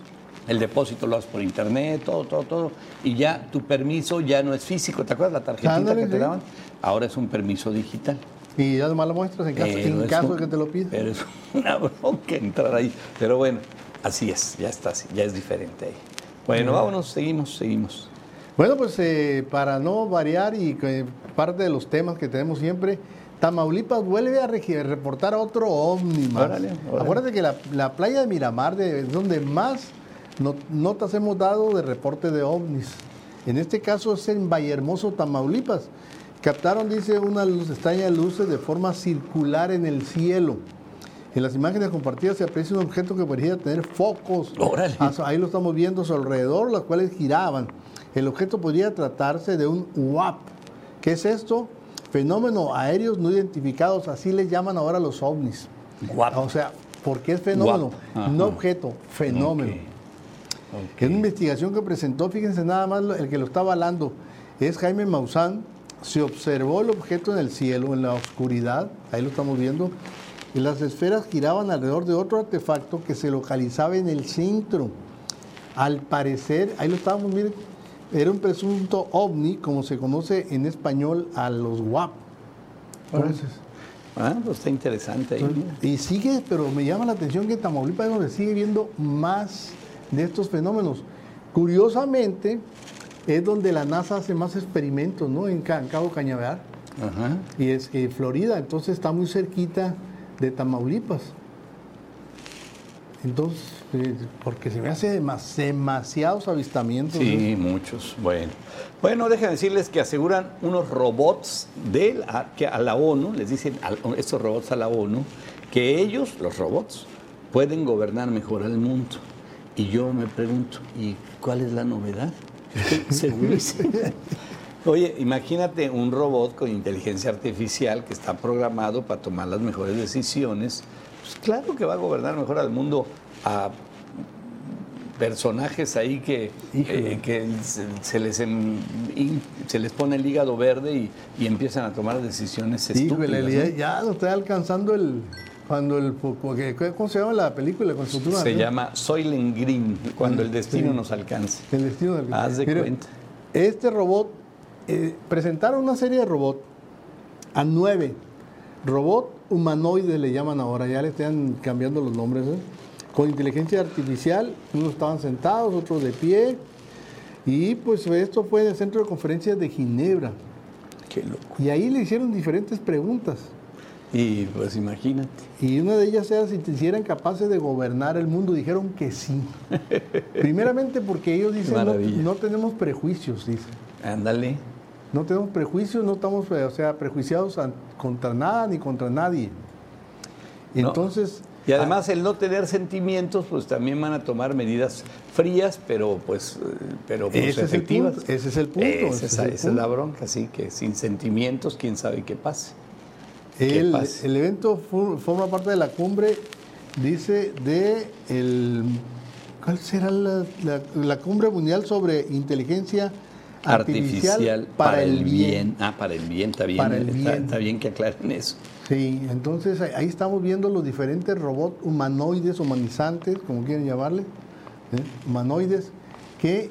El depósito lo haces por internet, todo, todo, todo. Y ya tu permiso ya no es físico. ¿Te acuerdas la tarjetita Ándale, que te sí. daban? Ahora es un permiso digital. y ya nomás lo muestras en caso, Pero en es caso un- de que te lo pida. Pero es una bronca entrar ahí. Pero bueno, así es, ya está, así, ya es diferente ahí. Bueno, vámonos, seguimos, seguimos. Bueno, pues eh, para no variar y parte de los temas que tenemos siempre, Tamaulipas vuelve a reportar otro ovni más. Órale, órale. Acuérdate que la, la playa de Miramar de- es donde más notas hemos dado de reporte de ovnis. En este caso es en Vallehermoso, Tamaulipas. Captaron, dice, unas luz, extrañas luces de forma circular en el cielo. En las imágenes compartidas se aprecia un objeto que parecía tener focos. Órale. Ah, Ahí lo estamos viendo a su alrededor, los cuales giraban. El objeto podría tratarse de un UAP. ¿Qué es esto? Fenómeno aéreos no identificados, así les llaman ahora los ovnis. Guapo. O sea, ¿por qué es fenómeno? No objeto, fenómeno. Ok. Es una investigación que presentó, fíjense nada más el que lo está avalando, es Jaime Maussan, se observó el objeto en el cielo, en la oscuridad, ahí lo estamos viendo, y las esferas giraban alrededor de otro artefacto que se localizaba en el centro. Al parecer, ahí lo estábamos, miren, era un presunto ovni, como se conoce en español a los WAP. Entonces, Ah, pues está interesante ahí. y sigue, pero me llama la atención que en Tamaulipas es donde sigue viendo más de estos fenómenos. Curiosamente, es donde la NASA hace más experimentos, ¿no? En, Ca- en Cabo Cañaveral. Ajá. Y es eh, Florida, entonces está muy cerquita de Tamaulipas. Entonces, eh, porque se me hace demas- demasiados avistamientos. ¿no? Sí, muchos. Bueno, bueno, déjenme decirles que aseguran unos robots de la, que a la ONU, les dicen a estos robots a la ONU, que ellos, los robots, pueden gobernar mejor al mundo. Y yo me pregunto, ¿y cuál es la novedad? Segurísimo. Oye, imagínate un robot con inteligencia artificial que está programado para tomar las mejores decisiones. Pues claro que va a gobernar mejor al mundo a personajes ahí que, eh, que se, les se les pone el hígado verde y, y empiezan a tomar decisiones estúpidas. Híjole, ¿no? ya, ya no está alcanzando el. Cuando el. ¿Cómo se llama la película con su futuro? Se llama Soylent Green, cuando el destino nos alcance. El destino del Haz de cuenta. Este robot, eh, presentaron una serie de robots a nueve. Robot humanoides le llaman ahora, ya le están cambiando los nombres. ¿eh? Con inteligencia artificial, unos estaban sentados, otros de pie. Y pues esto fue en el Centro de Conferencias de Ginebra. Qué loco. Y ahí le hicieron diferentes preguntas. Y pues imagínate. Y una de ellas era si si eran capaces de gobernar el mundo. Dijeron que sí. Primeramente porque ellos dicen no, no tenemos prejuicios, dicen. Ándale. No tenemos prejuicios, no estamos eh, o sea, prejuiciados contra nada ni contra nadie. No. Entonces, Y además el no tener sentimientos, pues también van a tomar medidas frías, pero pues, eh, pero pues, Ese es el efectivas. punto, ese es el punto, Esa, ese es, es el esa es la bronca, así que sin sentimientos, quién sabe qué pase. El, evento forma parte de la cumbre, dice, de el, ¿cuál será la, la- la cumbre mundial sobre inteligencia artificial, para, el bien. Ah, para el bien, está bien. Para el está, bien. está bien que aclaren eso. Sí, entonces ahí- ahí estamos viendo los diferentes robots humanoides, humanizantes, como quieren llamarle, ¿eh? humanoides, que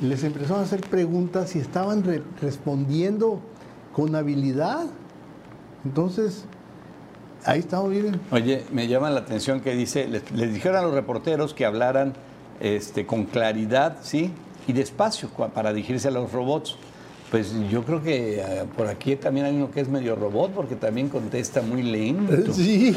les empezaron a hacer preguntas y estaban re- respondiendo con habilidad. Entonces, ahí estamos viendo. Oye, me llama la atención que dice, les, les dijeron a los reporteros que hablaran este, con claridad, ¿sí? Y despacio para dirigirse a los robots. Pues yo creo que eh, por aquí también hay uno que es medio robot porque también contesta muy lento. Sí,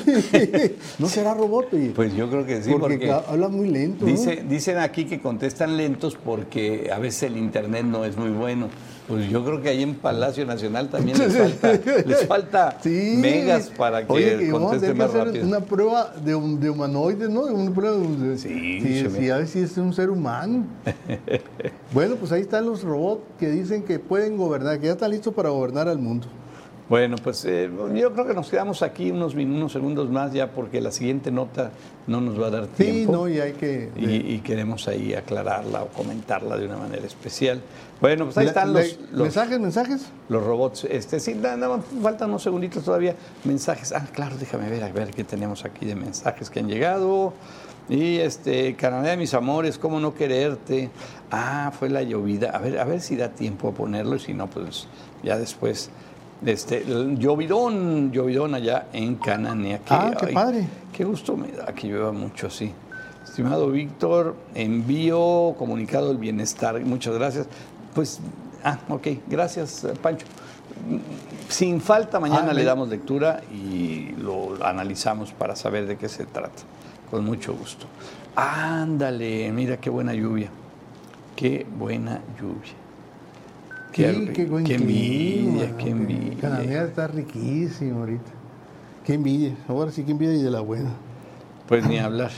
no será robot, oye? Pues yo creo que sí, porque, porque, habla muy lento. ¿no? dice, dicen aquí que contestan lentos porque a veces el internet no es muy bueno. Pues yo creo que ahí en Palacio Nacional también les falta, les falta Sí. megas para que Oye, que vamos a conteste más hacer rápido. una prueba de, de humanoides, ¿no? Una prueba de, Sí, sí, sí, a ver si es un ser humano. bueno, pues ahí están los robots que dicen que pueden gobernar, que ya están listos para gobernar al mundo. Bueno, pues eh, yo creo que nos quedamos aquí unos, unos segundos más ya porque la siguiente nota no nos va a dar Sí, tiempo. no, y hay que... y, y queremos ahí aclararla o comentarla de una manera especial. Bueno, pues ahí están los, los, ¿Mensajes, mensajes? los robots. Este, sí, nada, nada faltan unos segunditos todavía. Mensajes. Ah, claro, déjame ver, a ver qué tenemos aquí de mensajes que han llegado. Y este, Canadá de mis amores, ¿cómo no quererte? Ah, fue la llovida. A ver, a ver si da tiempo a ponerlo y si no, pues ya después. Este, llovidón, llovidón allá en Cananea. que, Ah, qué padre. Qué gusto me da que llueva mucho así. Estimado Víctor, envío comunicado del bienestar. Muchas gracias. Pues, ah, ok, gracias, Pancho. Sin falta, mañana Ah, le damos lectura y lo analizamos para saber de qué se trata. Con mucho gusto. Ándale, mira qué buena lluvia. Qué buena lluvia. Sí, qué, buen qué envidia, qué envidia. Cananea está riquísimo ahorita. Qué envidia. Ahora sí que envidia y de la buena. Pues ni hablar,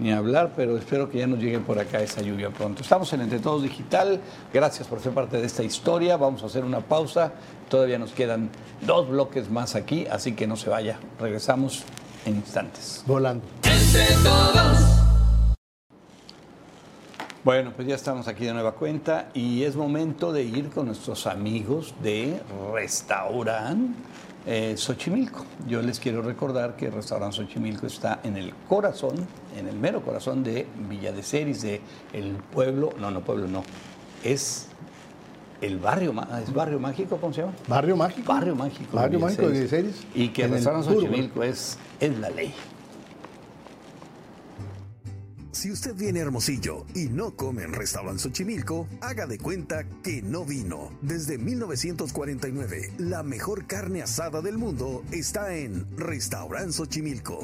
ni hablar, pero espero que ya nos llegue por acá esa lluvia pronto. Estamos en Entre Todos Digital, gracias por ser parte de esta historia, vamos a hacer una pausa, todavía nos quedan dos bloques más aquí, así que no se vaya, regresamos en instantes. Volando. Entre todos, Bueno, pues ya estamos aquí de nueva cuenta y es momento de ir con nuestros amigos de Restaurant eh, Xochimilco. Yo les quiero recordar que Restaurant Xochimilco está en el corazón, en el mero corazón de Villa de Ceris, de el pueblo, no, no pueblo, no, es el barrio, ¿es barrio mágico, ¿cómo se llama? Barrio Mágico. Barrio mágico. Barrio Mágico de Ceris. Y que En el Restaurant Xochimilco es, es la ley. Si usted viene a Hermosillo y no come en Restaurant Xochimilco, haga de cuenta que no vino. Desde 1949, la mejor carne asada del mundo está en Restaurant Xochimilco.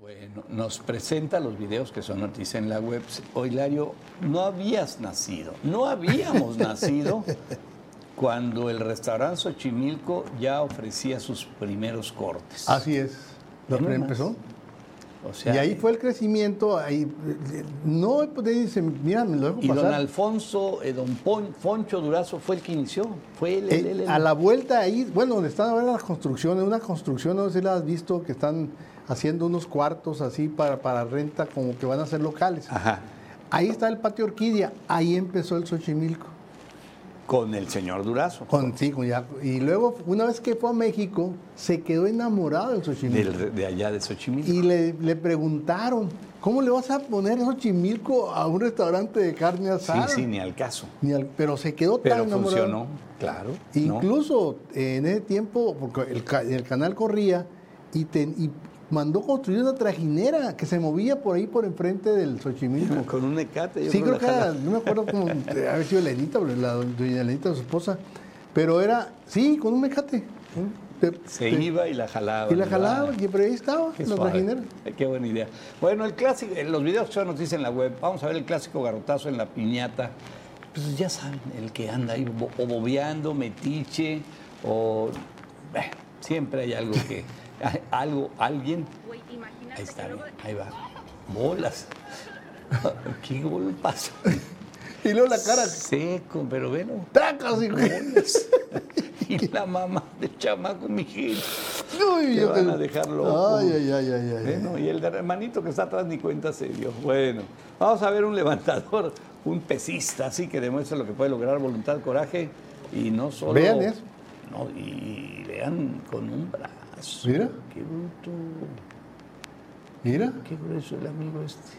Bueno, nos presenta los videos que son noticias en la web. O Hilario, no habías nacido, no habíamos nacido cuando el restaurante Xochimilco ya ofrecía sus primeros cortes. Así es. Lo empezó. O sea, y ahí fue el crecimiento. Ahí, no, dicen, mira, me lo dejo y don pasar. Alfonso, eh, don Pon- Foncho Durazo fue el que inició. Fue Eh, a la vuelta ahí, bueno, donde están ahora las construcciones, una construcción, no sé si la has visto, que están haciendo unos cuartos así para, para renta, como que van a ser locales. Ajá. Ahí está el patio Orquídea, ahí empezó el Xochimilco. Con el señor Durazo. Con, sí, con ya- y luego, una vez que fue a México, se quedó enamorado del Xochimilco. del- de allá de Xochimilco. Y le, le preguntaron, ¿cómo le vas a poner Xochimilco a un restaurante de carne sí, asada? sí, ni al caso. Ni al- pero se quedó Pero tan enamorado. funcionó, claro. Incluso en ese tiempo, porque el, el canal corría y, te- y mandó construir una trajinera que se movía por ahí por enfrente del Xochimilco. Con un ecate. yo Sí, creo que era, no me acuerdo cómo, eh, haber sido Lenita, la doña Lenita, su esposa. Pero era, sí, con un mecate. Te- Se te- iba y la jalaba. Y la jalaba, y pero ahí estaba, Qué la trajinera. Qué buena idea. Bueno, el clásico, eh, los videos que son noticias en la web, vamos a ver el clásico garrotazo en la piñata. Pues ya saben, el que anda ahí o bobeando, metiche, o eh, siempre hay algo que, algo, alguien. Ahí está, mira, ahí va. Bolas. Qué golpazo. Y luego la cara, Seco, pero bueno. ¡tracas! hijo! bolas. y la mamá del chamaco, mi hija. Uy, Te van a dejar loco. Ay, ay, ay, ay, ay. Bueno, y el hermanito que está atrás ni cuenta se dio. Bueno, vamos a ver un levantador, un pesista, así que demuestra lo que puede lograr voluntad, coraje y no solo. Vean eso. No, y vean con un brazo. Mira. Qué bruto, Mira, qué grueso el amigo este.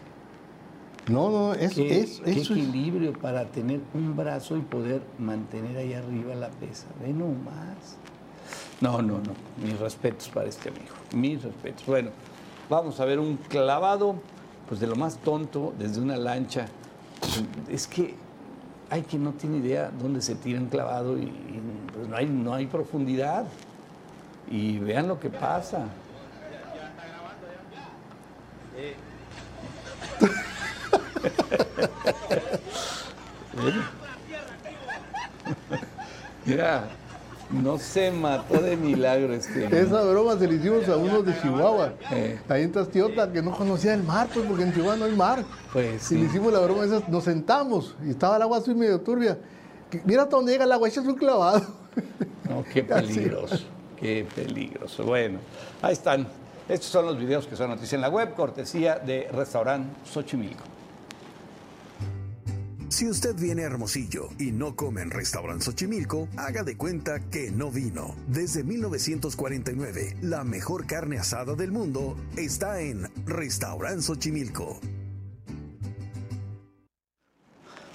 no, no, es, Qué, es, qué eso es- equilibrio para tener un brazo y poder mantener ahí arriba la pesa. Ve nomás. No, no, no. Mis respetos para este amigo. Mis respetos. Bueno, vamos a ver un clavado, pues de lo más tonto, desde una lancha. Es que hay quien no tiene idea dónde se tira un clavado y, y, pues, no, hay, no hay profundidad. Y vean lo que pasa. Mira, no se mató de milagro este. Esa broma se le hicimos a unos de Chihuahua. Eh. Ahí en Tastiota, que no conocía el mar, pues porque en Chihuahua no hay mar. Pues Y le sí. hicimos la broma esa, nos sentamos y estaba el agua así medio turbia. Mira hasta dónde llega el agua, echas un clavado. No, qué peligroso, qué peligroso. Bueno, ahí están. Estos son los videos que son noticia en la web, cortesía de Restaurant Xochimilco. Si usted viene a Hermosillo y no come en Restaurant Xochimilco, haga de cuenta que no vino. Desde 1949, la mejor carne asada del mundo está en Restaurant Xochimilco.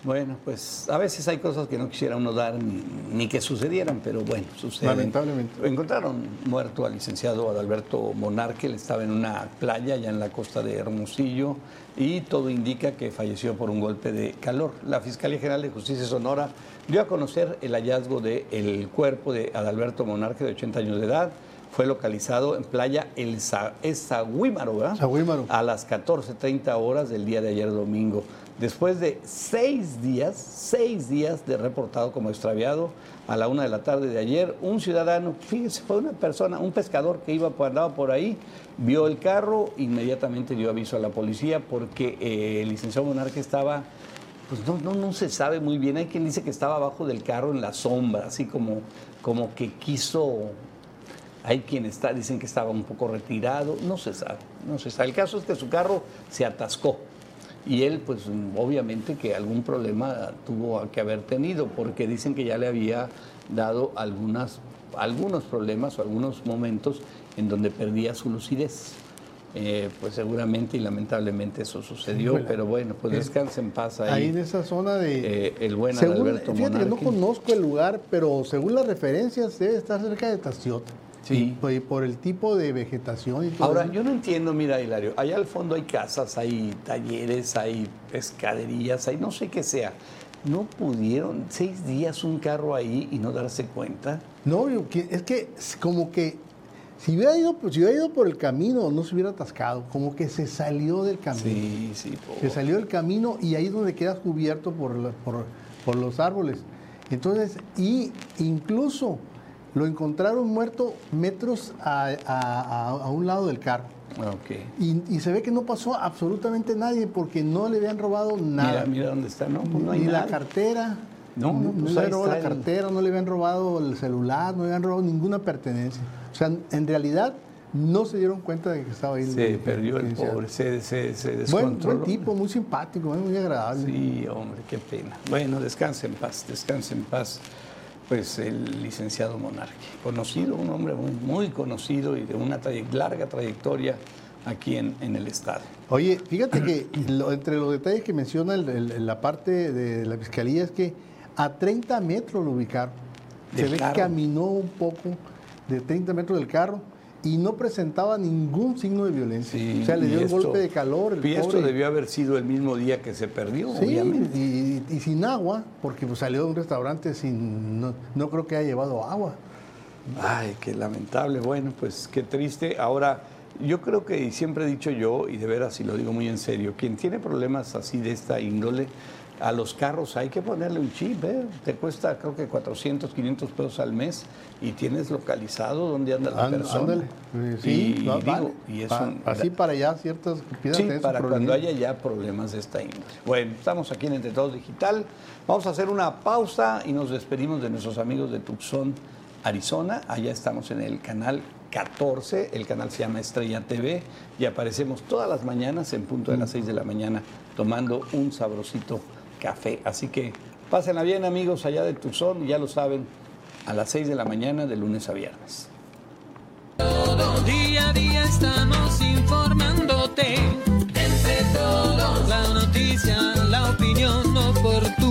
Bueno, pues a veces hay cosas que no quisiera uno dar ni, ni que sucedieran, pero bueno, suceden. Lamentablemente. Encontraron muerto al licenciado Adalberto Monarque, él estaba en una playa allá en la costa de Hermosillo y todo indica que falleció por un golpe de calor. La Fiscalía General de Justicia de Sonora dio a conocer el hallazgo del cuerpo de Adalberto Monarque de 80 años de edad. Fue localizado en playa El Sa- Sahuímaro, ¿verdad? Sahuímaro. a las 14.30 horas del día de ayer domingo. Después de seis días, seis días de reportado como extraviado, a la una de la tarde de ayer, un ciudadano, fíjese, fue una persona, un pescador que iba, por- andaba por ahí, vio el carro, inmediatamente dio aviso a la policía porque eh, el licenciado Monarque estaba, pues no, no, no se sabe muy bien, hay quien dice que estaba abajo del carro en la sombra, así como, como que quiso hay quien está, dicen que estaba un poco retirado, no se sabe, no se sabe. El caso es que su carro se atascó Y él, pues obviamente que algún problema tuvo que haber tenido, porque dicen que ya le había dado algunas, algunos problemas o algunos momentos en donde perdía su lucidez. Eh, pues seguramente y lamentablemente eso sucedió, pero bueno, pues descansa en paz ahí. Ahí en esa zona de... Eh, el buen según, Alberto Fíjate que no conozco el lugar, pero según las referencias debe estar cerca de Taciota. Sí. Y, y por el tipo de vegetación y todo Ahora, eso. yo no entiendo, mira, Hilario, allá al fondo hay casas, hay talleres, hay pescaderías, hay no sé qué sea. ¿No pudieron seis días un carro ahí y no darse cuenta? No, es que como que si hubiera, ido, pues, si hubiera ido por el camino no se hubiera atascado, como que se salió del camino. Sí, sí. Se salió del camino y ahí es donde quedas cubierto por, la- por, por los árboles. Entonces, y incluso lo encontraron muerto metros a, a- a- un lado del carro. Ok. Y, y se ve que no pasó absolutamente nadie porque no le habían robado nada. Mira, mira dónde está, ¿no? Pues no hay ni la cartera. No, no, pues le ahí habían robado la el- cartera, no le habían robado el celular, no le habían robado ninguna pertenencia. O sea, en realidad no se dieron cuenta de que estaba ahí. Se el- perdió el pobre, se, se, se descontroló. buen tipo, muy simpático, muy agradable. Sí, hombre, qué pena. Bueno, descanse en paz, descanse en paz. Pues el licenciado Monarqui, conocido, un hombre muy, muy conocido y de una traye- larga trayectoria aquí en, en el Estado. Oye, fíjate que lo- entre los detalles que menciona el- el- la parte de la fiscalía es que a 30 metros lo ubicaron. Se ve que caminó un poco de 30 metros del carro y no presentaba ningún signo de violencia. Sí, o sea, le dio esto- un golpe de calor. el Y esto pobre. debió haber sido el mismo día que se perdió, Sí, obviamente. y, y sin agua, porque pues, salió de un restaurante sin. No, no creo que haya llevado agua. Ay, qué lamentable. Bueno, pues qué triste. Ahora, yo creo que y siempre he dicho yo, y de veras, y lo digo muy en serio, quien tiene problemas así de esta índole, a los carros hay que ponerle un chip, ¿eh? Te cuesta creo que 400, 500 pesos al mes y tienes localizado dónde anda la Ánd- persona. ándale. Sí, y, no, digo, vale. y es Pa- un- así para allá ciertas Sí, para cuando haya ya problemas de esta índole. Bueno, estamos aquí en Entre Todos Digital. Vamos a hacer una pausa y nos despedimos de nuestros amigos de Tucson, Arizona. Allá estamos en el canal 14. El canal se llama Estrella TV y aparecemos todas las mañanas en punto de las 6 de la mañana tomando un sabrosito café. Así que pásenla bien, amigos, allá de Tucson, ya lo saben, a las 6 de la mañana de lunes a viernes. Todo día a día estamos informándote. Entre todos, la noticia, la opinión oportuna.